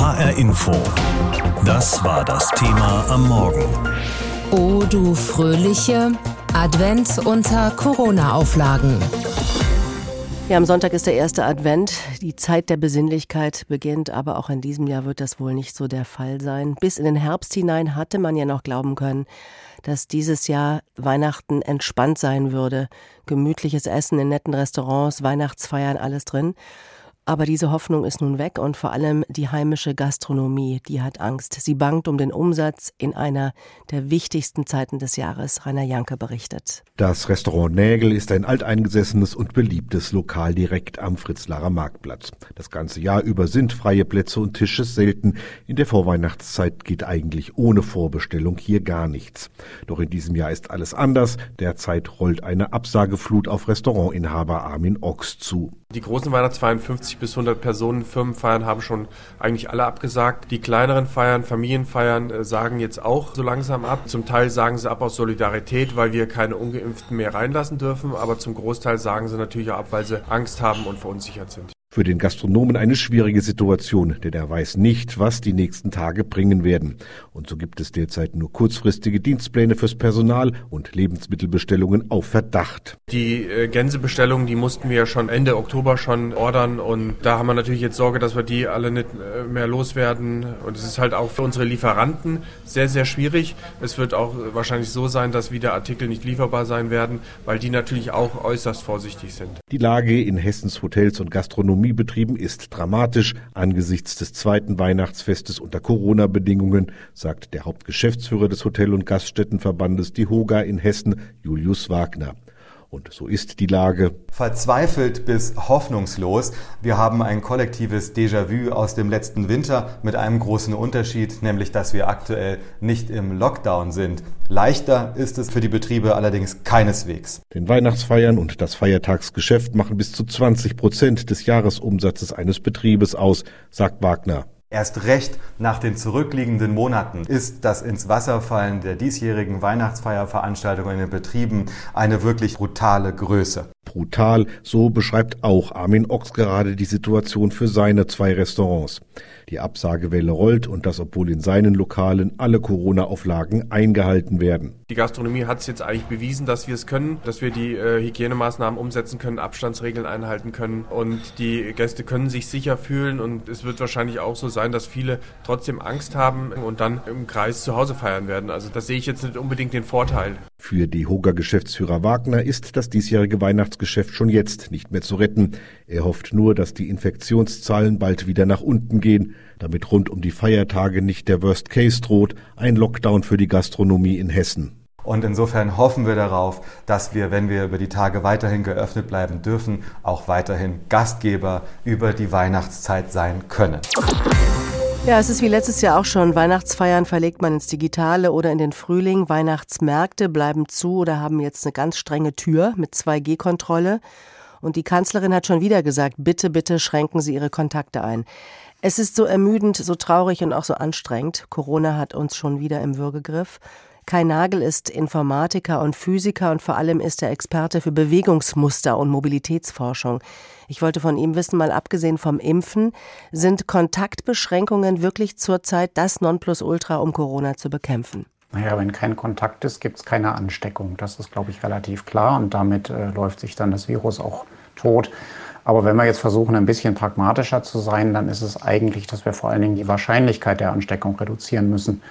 HR Info. Das war das Thema am Morgen. O du fröhliche Advent unter Corona-Auflagen. Ja, am Sonntag ist der erste Advent. Die Zeit der Besinnlichkeit beginnt, aber auch in diesem Jahr wird das wohl nicht so der Fall sein. Bis in den Herbst hinein hatte man ja noch glauben können, dass dieses Jahr Weihnachten entspannt sein würde. Gemütliches Essen in netten Restaurants, Weihnachtsfeiern, alles drin. Aber diese Hoffnung ist nun weg und vor allem die heimische Gastronomie, die hat Angst. Sie bangt um den Umsatz in einer der wichtigsten Zeiten des Jahres. Rainer Janke berichtet. Das Restaurant Nägel ist ein alteingesessenes und beliebtes Lokal direkt am Fritzlarer Marktplatz. Das ganze Jahr über sind freie Plätze und Tische selten. In der Vorweihnachtszeit geht eigentlich ohne Vorbestellung hier gar nichts. Doch in diesem Jahr ist alles anders. Derzeit rollt eine Absageflut auf Restaurantinhaber Armin Ochs zu. Die großen Weihnachtsfeiern, 50 bis 100 Personen, Firmenfeiern haben schon eigentlich alle abgesagt. Die kleineren Feiern, Familienfeiern äh, sagen jetzt auch so langsam ab. Zum Teil sagen sie ab aus Solidarität, weil wir keine Ungeimpften mehr reinlassen dürfen. Aber zum Großteil sagen sie natürlich auch ab, weil sie Angst haben und verunsichert sind. Für den Gastronomen eine schwierige Situation, denn er weiß nicht, was die nächsten Tage bringen werden. Und so gibt es derzeit nur kurzfristige Dienstpläne fürs Personal und Lebensmittelbestellungen auf Verdacht. Die äh, Gänsebestellungen, die mussten wir schon Ende Oktober schon ordern und da haben wir natürlich jetzt Sorge, dass wir die alle nicht äh, mehr loswerden. Und es ist halt auch für unsere Lieferanten sehr, sehr schwierig. Es wird auch wahrscheinlich so sein, dass wieder Artikel nicht lieferbar sein werden, weil die natürlich auch äußerst vorsichtig sind. Die Lage in Hessens Hotels und Gastronomie Gastronomiebetrieben ist dramatisch angesichts des zweiten Weihnachtsfestes unter Corona-Bedingungen, sagt der Hauptgeschäftsführer des Hotel- und Gaststättenverbandes Die Hoga in Hessen, Julius Wagner. Und so ist die Lage. Verzweifelt bis hoffnungslos. Wir haben ein kollektives Déjà-vu aus dem letzten Winter mit einem großen Unterschied, nämlich dass wir aktuell nicht im Lockdown sind. Leichter ist es für die Betriebe allerdings keineswegs. Den Weihnachtsfeiern und das Feiertagsgeschäft machen bis zu 20 Prozent des Jahresumsatzes eines Betriebes aus, sagt Wagner. Erst recht nach den zurückliegenden Monaten ist das ins Wasser fallen der diesjährigen Weihnachtsfeierveranstaltungen in den Betrieben eine wirklich brutale Größe. Brutal, so beschreibt auch Armin Ochs gerade die Situation für seine zwei Restaurants. Die Absagewelle rollt und das, obwohl in seinen Lokalen alle Corona-Auflagen eingehalten werden. Die Gastronomie hat es jetzt eigentlich bewiesen, dass wir es können, dass wir die äh, Hygienemaßnahmen umsetzen können, Abstandsregeln einhalten können und die Gäste können sich sicher fühlen und es wird wahrscheinlich auch so sein, dass viele trotzdem Angst haben und dann im Kreis zu Hause feiern werden. Also das sehe ich jetzt nicht unbedingt den Vorteil. Für die Hoga-Geschäftsführer Wagner ist das diesjährige Weihnachtsgeschäft schon jetzt nicht mehr zu retten. Er hofft nur, dass die Infektionszahlen bald wieder nach unten gehen, damit rund um die Feiertage nicht der Worst Case droht, ein Lockdown für die Gastronomie in Hessen. Und insofern hoffen wir darauf, dass wir, wenn wir über die Tage weiterhin geöffnet bleiben dürfen, auch weiterhin Gastgeber über die Weihnachtszeit sein können. Ja, es ist wie letztes Jahr auch schon. Weihnachtsfeiern verlegt man ins Digitale oder in den Frühling. Weihnachtsmärkte bleiben zu oder haben jetzt eine ganz strenge Tür mit 2G-Kontrolle. Und die Kanzlerin hat schon wieder gesagt, bitte, bitte schränken Sie Ihre Kontakte ein. Es ist so ermüdend, so traurig und auch so anstrengend. Corona hat uns schon wieder im Würgegriff. Kai Nagel ist Informatiker und Physiker und vor allem ist er Experte für Bewegungsmuster und Mobilitätsforschung. Ich wollte von ihm wissen, mal abgesehen vom Impfen, sind Kontaktbeschränkungen wirklich zurzeit das Nonplusultra, um Corona zu bekämpfen? Naja, wenn kein Kontakt ist, gibt es keine Ansteckung. Das ist, glaube ich, relativ klar und damit äh, läuft sich dann das Virus auch tot. Aber wenn wir jetzt versuchen, ein bisschen pragmatischer zu sein, dann ist es eigentlich, dass wir vor allen Dingen die Wahrscheinlichkeit der Ansteckung reduzieren müssen.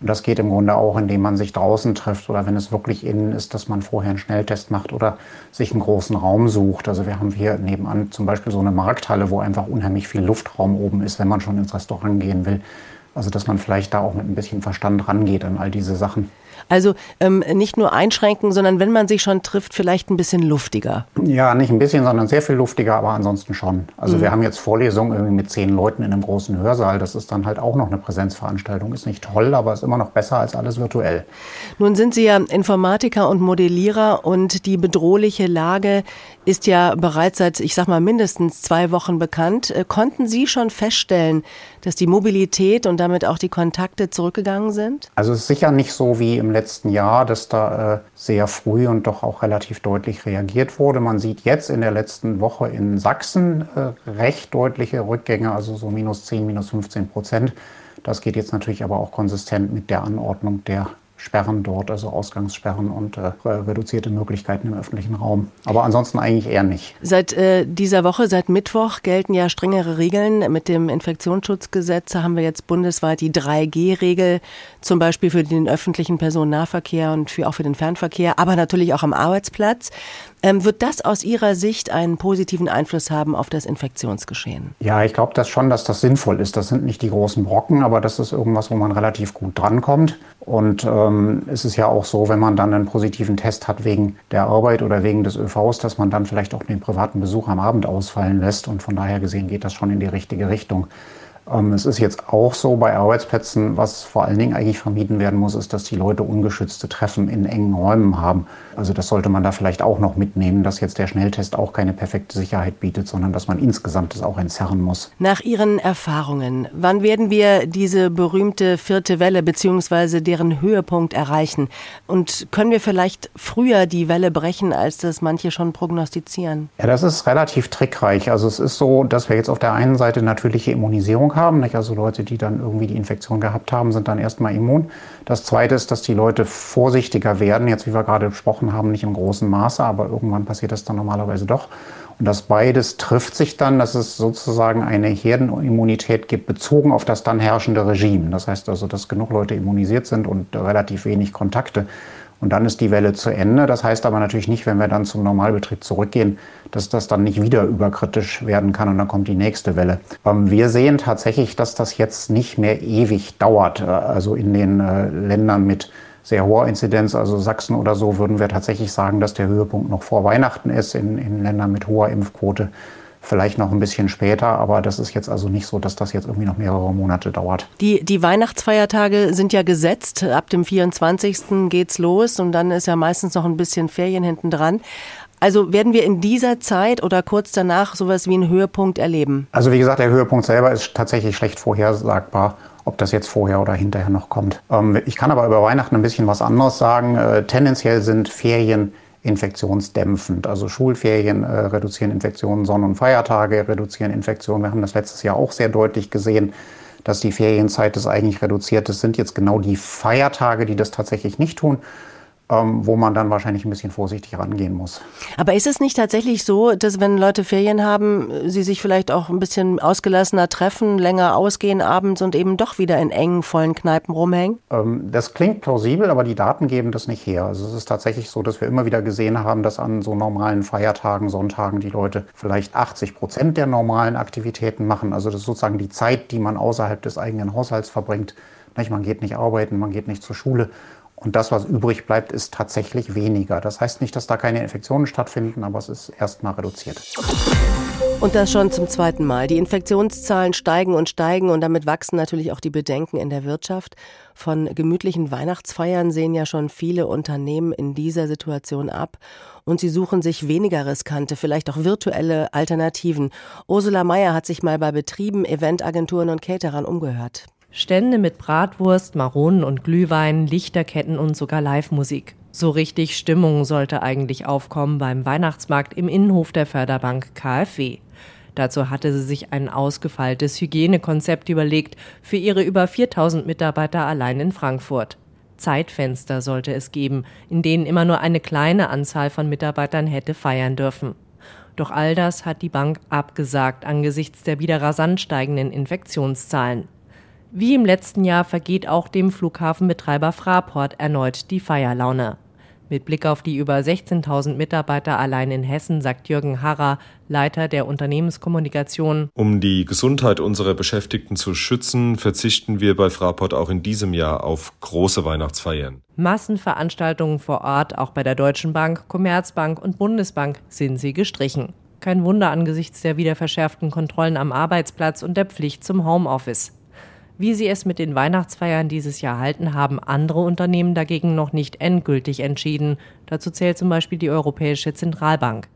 Und das geht im Grunde auch, indem man sich draußen trifft oder wenn es wirklich innen ist, dass man vorher einen Schnelltest macht oder sich einen großen Raum sucht. Also wir haben hier nebenan zum Beispiel so eine Markthalle, wo einfach unheimlich viel Luftraum oben ist, wenn man schon ins Restaurant gehen will. Also dass man vielleicht da auch mit ein bisschen Verstand rangeht an all diese Sachen. Also ähm, nicht nur einschränken, sondern wenn man sich schon trifft, vielleicht ein bisschen luftiger. Ja, nicht ein bisschen, sondern sehr viel luftiger, aber ansonsten schon. Also mhm. wir haben jetzt Vorlesungen irgendwie mit zehn Leuten in einem großen Hörsaal. Das ist dann halt auch noch eine Präsenzveranstaltung. Ist nicht toll, aber ist immer noch besser als alles virtuell. Nun sind Sie ja Informatiker und Modellierer und die bedrohliche Lage ist ja bereits seit, ich sag mal, mindestens zwei Wochen bekannt. Äh, konnten Sie schon feststellen, dass die Mobilität und damit auch die Kontakte zurückgegangen sind? Also es ist sicher nicht so wie im im letzten Jahr, dass da äh, sehr früh und doch auch relativ deutlich reagiert wurde. Man sieht jetzt in der letzten Woche in Sachsen äh, recht deutliche Rückgänge, also so minus 10, minus 15 Prozent. Das geht jetzt natürlich aber auch konsistent mit der Anordnung der Sperren dort, also Ausgangssperren und äh, reduzierte Möglichkeiten im öffentlichen Raum. Aber ansonsten eigentlich eher nicht. Seit äh, dieser Woche, seit Mittwoch, gelten ja strengere Regeln. Mit dem Infektionsschutzgesetz haben wir jetzt bundesweit die 3G-Regel, zum Beispiel für den öffentlichen Personennahverkehr und für, auch für den Fernverkehr, aber natürlich auch am Arbeitsplatz. Ähm, wird das aus Ihrer Sicht einen positiven Einfluss haben auf das Infektionsgeschehen? Ja, ich glaube das schon, dass das sinnvoll ist. Das sind nicht die großen Brocken, aber das ist irgendwas, wo man relativ gut drankommt. Und ähm, es ist ja auch so, wenn man dann einen positiven Test hat wegen der Arbeit oder wegen des ÖVs, dass man dann vielleicht auch den privaten Besuch am Abend ausfallen lässt. Und von daher gesehen geht das schon in die richtige Richtung. Ähm, es ist jetzt auch so bei Arbeitsplätzen, was vor allen Dingen eigentlich vermieden werden muss, ist, dass die Leute ungeschützte Treffen in engen Räumen haben. Also das sollte man da vielleicht auch noch mitnehmen, dass jetzt der Schnelltest auch keine perfekte Sicherheit bietet, sondern dass man insgesamt das auch entzerren muss. Nach Ihren Erfahrungen, wann werden wir diese berühmte vierte Welle bzw. deren Höhepunkt erreichen? Und können wir vielleicht früher die Welle brechen, als das manche schon prognostizieren? Ja, das ist relativ trickreich. Also es ist so, dass wir jetzt auf der einen Seite natürliche Immunisierung haben. Nicht? Also Leute, die dann irgendwie die Infektion gehabt haben, sind dann erstmal immun. Das Zweite ist, dass die Leute vorsichtiger werden. Jetzt, wie wir gerade besprochen haben, nicht im großen Maße, aber irgendwann passiert das dann normalerweise doch. Und das beides trifft sich dann, dass es sozusagen eine Herdenimmunität gibt, bezogen auf das dann herrschende Regime. Das heißt also, dass genug Leute immunisiert sind und relativ wenig Kontakte. Und dann ist die Welle zu Ende. Das heißt aber natürlich nicht, wenn wir dann zum Normalbetrieb zurückgehen, dass das dann nicht wieder überkritisch werden kann und dann kommt die nächste Welle. Ähm, wir sehen tatsächlich, dass das jetzt nicht mehr ewig dauert. Äh, also in den äh, Ländern mit sehr hoher Inzidenz, also Sachsen oder so, würden wir tatsächlich sagen, dass der Höhepunkt noch vor Weihnachten ist. In, in Ländern mit hoher Impfquote vielleicht noch ein bisschen später, aber das ist jetzt also nicht so, dass das jetzt irgendwie noch mehrere Monate dauert. Die, die Weihnachtsfeiertage sind ja gesetzt. Ab dem 24. geht's los und dann ist ja meistens noch ein bisschen Ferien hinten dran. Also werden wir in dieser Zeit oder kurz danach sowas wie einen Höhepunkt erleben? Also wie gesagt, der Höhepunkt selber ist tatsächlich schlecht vorhersagbar ob das jetzt vorher oder hinterher noch kommt. Ähm, ich kann aber über Weihnachten ein bisschen was anderes sagen. Äh, tendenziell sind Ferien infektionsdämpfend. Also Schulferien äh, reduzieren Infektionen, Sonn- und Feiertage reduzieren Infektionen. Wir haben das letztes Jahr auch sehr deutlich gesehen, dass die Ferienzeit das eigentlich reduziert. Das sind jetzt genau die Feiertage, die das tatsächlich nicht tun ähm, wo man dann wahrscheinlich ein bisschen vorsichtig rangehen muss. Aber ist es nicht tatsächlich so, dass wenn Leute Ferien haben, sie sich vielleicht auch ein bisschen ausgelassener treffen, länger ausgehen abends und eben doch wieder in engen, vollen Kneipen rumhängen? Ähm, das klingt plausibel, aber die Daten geben das nicht her. Also es ist tatsächlich so, dass wir immer wieder gesehen haben, dass an so normalen Feiertagen, Sonntagen die Leute vielleicht 80 Prozent der normalen Aktivitäten machen. Also das ist sozusagen die Zeit, die man außerhalb des eigenen Haushalts verbringt. Man geht nicht arbeiten, man geht nicht zur Schule und das, was übrig bleibt, ist tatsächlich weniger. Das heißt nicht, dass da keine Infektionen stattfinden, aber es ist erstmal reduziert. Und das schon zum zweiten Mal. Die Infektionszahlen steigen und steigen und damit wachsen natürlich auch die Bedenken in der Wirtschaft. Von gemütlichen Weihnachtsfeiern sehen ja schon viele Unternehmen in dieser Situation ab und sie suchen sich weniger riskante, vielleicht auch virtuelle Alternativen. Ursula Mayer hat sich mal bei Betrieben, Eventagenturen und Caterern umgehört. Stände mit Bratwurst, Maronen und Glühwein, Lichterketten und sogar Live-Musik. So richtig Stimmung sollte eigentlich aufkommen beim Weihnachtsmarkt im Innenhof der Förderbank KfW. Dazu hatte sie sich ein ausgefeiltes Hygienekonzept überlegt für ihre über 4000 Mitarbeiter allein in Frankfurt. Zeitfenster sollte es geben, in denen immer nur eine kleine Anzahl von Mitarbeitern hätte feiern dürfen. Doch all das hat die Bank abgesagt angesichts der wieder rasant steigenden Infektionszahlen. Wie im letzten Jahr vergeht auch dem Flughafenbetreiber Fraport erneut die Feierlaune. Mit Blick auf die über 16.000 Mitarbeiter allein in Hessen, sagt Jürgen Harrer, Leiter der Unternehmenskommunikation. Um die Gesundheit unserer Beschäftigten zu schützen, verzichten wir bei Fraport auch in diesem Jahr auf große Weihnachtsfeiern. Massenveranstaltungen vor Ort, auch bei der Deutschen Bank, Commerzbank und Bundesbank, sind sie gestrichen. Kein Wunder angesichts der wieder verschärften Kontrollen am Arbeitsplatz und der Pflicht zum Homeoffice. Wie sie es mit den Weihnachtsfeiern dieses Jahr halten, haben andere Unternehmen dagegen noch nicht endgültig entschieden. Dazu zählt zum Beispiel die Europäische Zentralbank.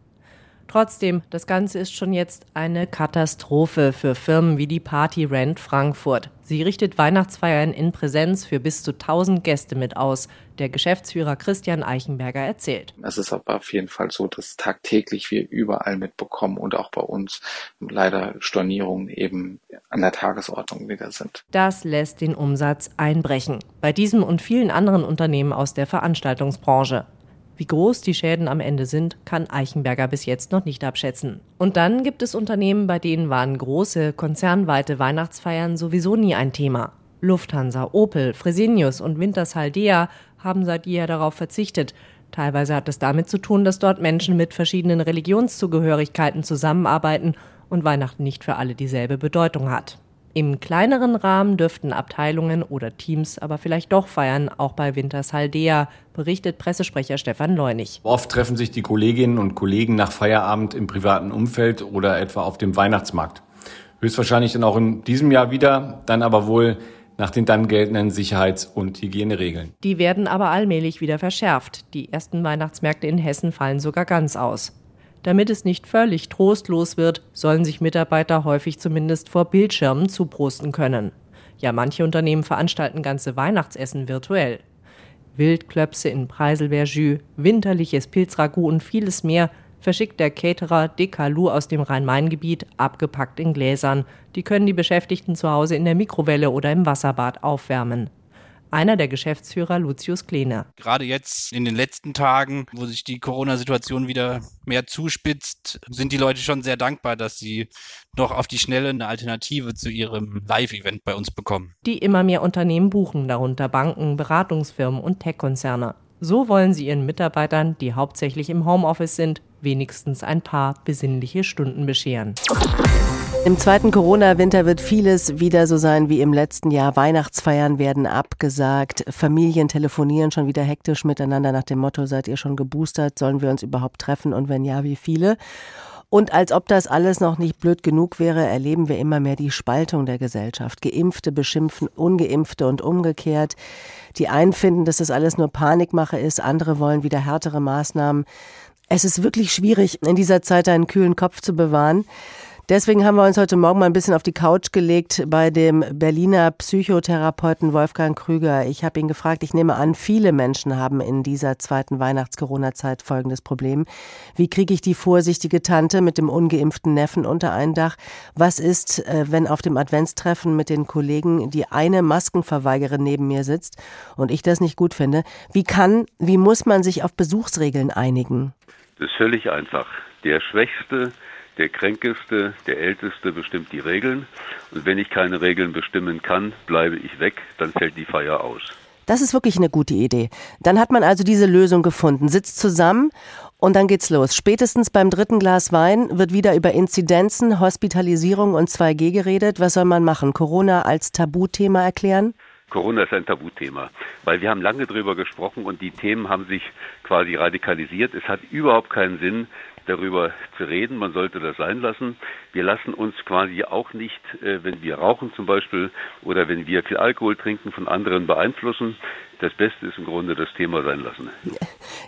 Trotzdem, das Ganze ist schon jetzt eine Katastrophe für Firmen wie die Party Rent Frankfurt. Sie richtet Weihnachtsfeiern in Präsenz für bis zu 1000 Gäste mit aus. Der Geschäftsführer Christian Eichenberger erzählt. Es ist aber auf jeden Fall so, dass tagtäglich wir überall mitbekommen und auch bei uns leider Stornierungen eben an der Tagesordnung wieder sind. Das lässt den Umsatz einbrechen. Bei diesem und vielen anderen Unternehmen aus der Veranstaltungsbranche. Wie groß die Schäden am Ende sind, kann Eichenberger bis jetzt noch nicht abschätzen. Und dann gibt es Unternehmen, bei denen waren große, konzernweite Weihnachtsfeiern sowieso nie ein Thema. Lufthansa, Opel, Fresenius und Wintershaldea haben seit jeher darauf verzichtet. Teilweise hat es damit zu tun, dass dort Menschen mit verschiedenen Religionszugehörigkeiten zusammenarbeiten und Weihnachten nicht für alle dieselbe Bedeutung hat. Im kleineren Rahmen dürften Abteilungen oder Teams aber vielleicht doch feiern, auch bei Wintershaldea, berichtet Pressesprecher Stefan Leunig. Oft treffen sich die Kolleginnen und Kollegen nach Feierabend im privaten Umfeld oder etwa auf dem Weihnachtsmarkt. Höchstwahrscheinlich dann auch in diesem Jahr wieder, dann aber wohl nach den dann geltenden Sicherheits- und Hygieneregeln. Die werden aber allmählich wieder verschärft. Die ersten Weihnachtsmärkte in Hessen fallen sogar ganz aus. Damit es nicht völlig trostlos wird, sollen sich Mitarbeiter häufig zumindest vor Bildschirmen zuprosten können. Ja, manche Unternehmen veranstalten ganze Weihnachtsessen virtuell. Wildklöpse in Preiselbeerjus, winterliches Pilzragout und vieles mehr verschickt der Caterer Dekalu aus dem Rhein-Main-Gebiet, abgepackt in Gläsern. Die können die Beschäftigten zu Hause in der Mikrowelle oder im Wasserbad aufwärmen einer der Geschäftsführer Lucius Kleene. Gerade jetzt in den letzten Tagen, wo sich die Corona-Situation wieder mehr zuspitzt, sind die Leute schon sehr dankbar, dass sie noch auf die Schnelle eine Alternative zu ihrem Live-Event bei uns bekommen. Die immer mehr Unternehmen buchen, darunter Banken, Beratungsfirmen und Tech-Konzerne. So wollen sie ihren Mitarbeitern, die hauptsächlich im Homeoffice sind, wenigstens ein paar besinnliche Stunden bescheren. Im zweiten Corona-Winter wird vieles wieder so sein wie im letzten Jahr. Weihnachtsfeiern werden abgesagt. Familien telefonieren schon wieder hektisch miteinander nach dem Motto, seid ihr schon geboostert? Sollen wir uns überhaupt treffen? Und wenn ja, wie viele? Und als ob das alles noch nicht blöd genug wäre, erleben wir immer mehr die Spaltung der Gesellschaft. Geimpfte beschimpfen Ungeimpfte und umgekehrt. Die einen finden, dass das alles nur Panikmache ist, andere wollen wieder härtere Maßnahmen. Es ist wirklich schwierig, in dieser Zeit einen kühlen Kopf zu bewahren. Deswegen haben wir uns heute Morgen mal ein bisschen auf die Couch gelegt bei dem Berliner Psychotherapeuten Wolfgang Krüger. Ich habe ihn gefragt, ich nehme an, viele Menschen haben in dieser zweiten Weihnachts-Corona-Zeit folgendes Problem. Wie kriege ich die vorsichtige Tante mit dem ungeimpften Neffen unter ein Dach? Was ist, äh, wenn auf dem Adventstreffen mit den Kollegen die eine Maskenverweigerin neben mir sitzt und ich das nicht gut finde? Wie kann, wie muss man sich auf Besuchsregeln einigen? Das ist völlig einfach. Der Schwächste der Kränkeste, der Älteste bestimmt die Regeln. Und wenn ich keine Regeln bestimmen kann, bleibe ich weg, dann fällt die Feier aus. Das ist wirklich eine gute Idee. Dann hat man also diese Lösung gefunden, sitzt zusammen und dann geht's los. Spätestens beim dritten Glas Wein wird wieder über Inzidenzen, Hospitalisierung und 2G geredet. Was soll man machen? Corona als Tabuthema erklären? Corona ist ein Tabuthema, weil wir haben lange darüber gesprochen und die Themen haben sich quasi radikalisiert. Es hat überhaupt keinen Sinn, darüber zu reden. Man sollte das sein lassen. Wir lassen uns quasi auch nicht, äh, wenn wir rauchen zum Beispiel oder wenn wir viel Alkohol trinken, von anderen beeinflussen. Das Beste ist im Grunde das Thema sein lassen.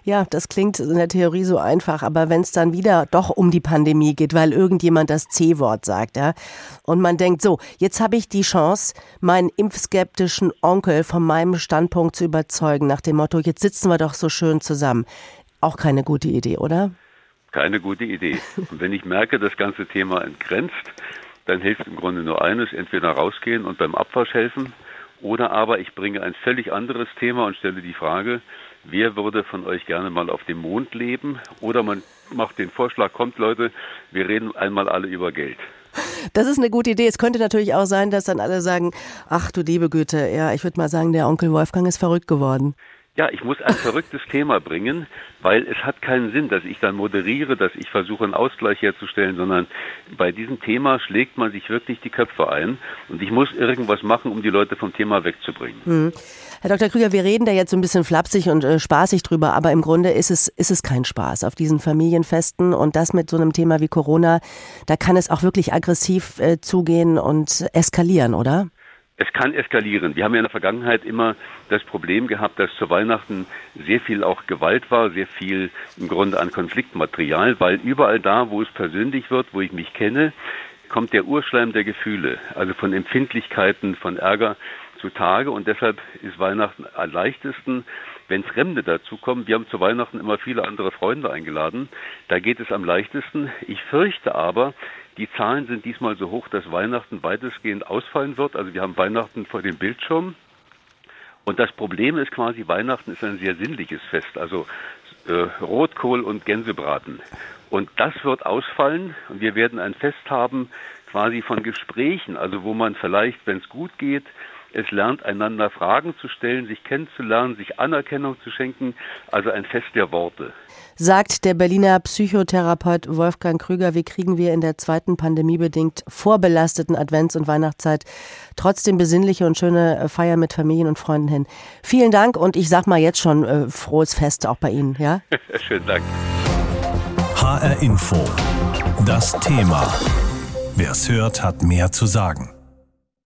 Ja, das klingt in der Theorie so einfach, aber wenn es dann wieder doch um die Pandemie geht, weil irgendjemand das C-Wort sagt, ja, und man denkt, so, jetzt habe ich die Chance, meinen impfskeptischen Onkel von meinem Standpunkt zu überzeugen, nach dem Motto, jetzt sitzen wir doch so schön zusammen. Auch keine gute Idee, oder? Keine gute Idee. Und wenn ich merke, das ganze Thema entgrenzt, dann hilft im Grunde nur eines, entweder rausgehen und beim Abwasch helfen, oder aber ich bringe ein völlig anderes Thema und stelle die Frage, wer würde von euch gerne mal auf dem Mond leben? Oder man macht den Vorschlag, kommt Leute, wir reden einmal alle über Geld. Das ist eine gute Idee. Es könnte natürlich auch sein, dass dann alle sagen, ach du liebe Güte, ja, ich würde mal sagen, der Onkel Wolfgang ist verrückt geworden. Ja, ich muss ein verrücktes Thema bringen, weil es hat keinen Sinn, dass ich dann moderiere, dass ich versuche, einen Ausgleich herzustellen, sondern bei diesem Thema schlägt man sich wirklich die Köpfe ein und ich muss irgendwas machen, um die Leute vom Thema wegzubringen. Hm. Herr Dr. Krüger, wir reden da jetzt so ein bisschen flapsig und äh, spaßig drüber, aber im Grunde ist es, ist es kein Spaß auf diesen Familienfesten und das mit so einem Thema wie Corona, da kann es auch wirklich aggressiv äh, zugehen und eskalieren, oder? Es kann eskalieren. Wir haben ja in der Vergangenheit immer das Problem gehabt, dass zu Weihnachten sehr viel auch Gewalt war, sehr viel im Grunde an Konfliktmaterial, weil überall da, wo es persönlich wird, wo ich mich kenne, kommt der Urschleim der Gefühle, also von Empfindlichkeiten, von Ärger zutage und deshalb ist Weihnachten am leichtesten, wenn Fremde dazukommen. Wir haben zu Weihnachten immer viele andere Freunde eingeladen. Da geht es am leichtesten. Ich fürchte aber, die Zahlen sind diesmal so hoch, dass Weihnachten weitestgehend ausfallen wird. Also wir haben Weihnachten vor dem Bildschirm. Und das Problem ist quasi, Weihnachten ist ein sehr sinnliches Fest. Also äh, Rotkohl und Gänsebraten. Und das wird ausfallen und wir werden ein Fest haben quasi von Gesprächen, also wo man vielleicht, wenn es gut geht, es lernt, einander Fragen zu stellen, sich kennenzulernen, sich Anerkennung zu schenken, also ein Fest der Worte. Sagt der Berliner Psychotherapeut Wolfgang Krüger, wie kriegen wir in der zweiten pandemiebedingt vorbelasteten Advents- und Weihnachtszeit trotzdem besinnliche und schöne Feiern mit Familien und Freunden hin. Vielen Dank und ich sag mal jetzt schon äh, frohes Fest auch bei Ihnen, ja? Schönen Dank. HR Info. Das Thema. Wer es hört, hat mehr zu sagen.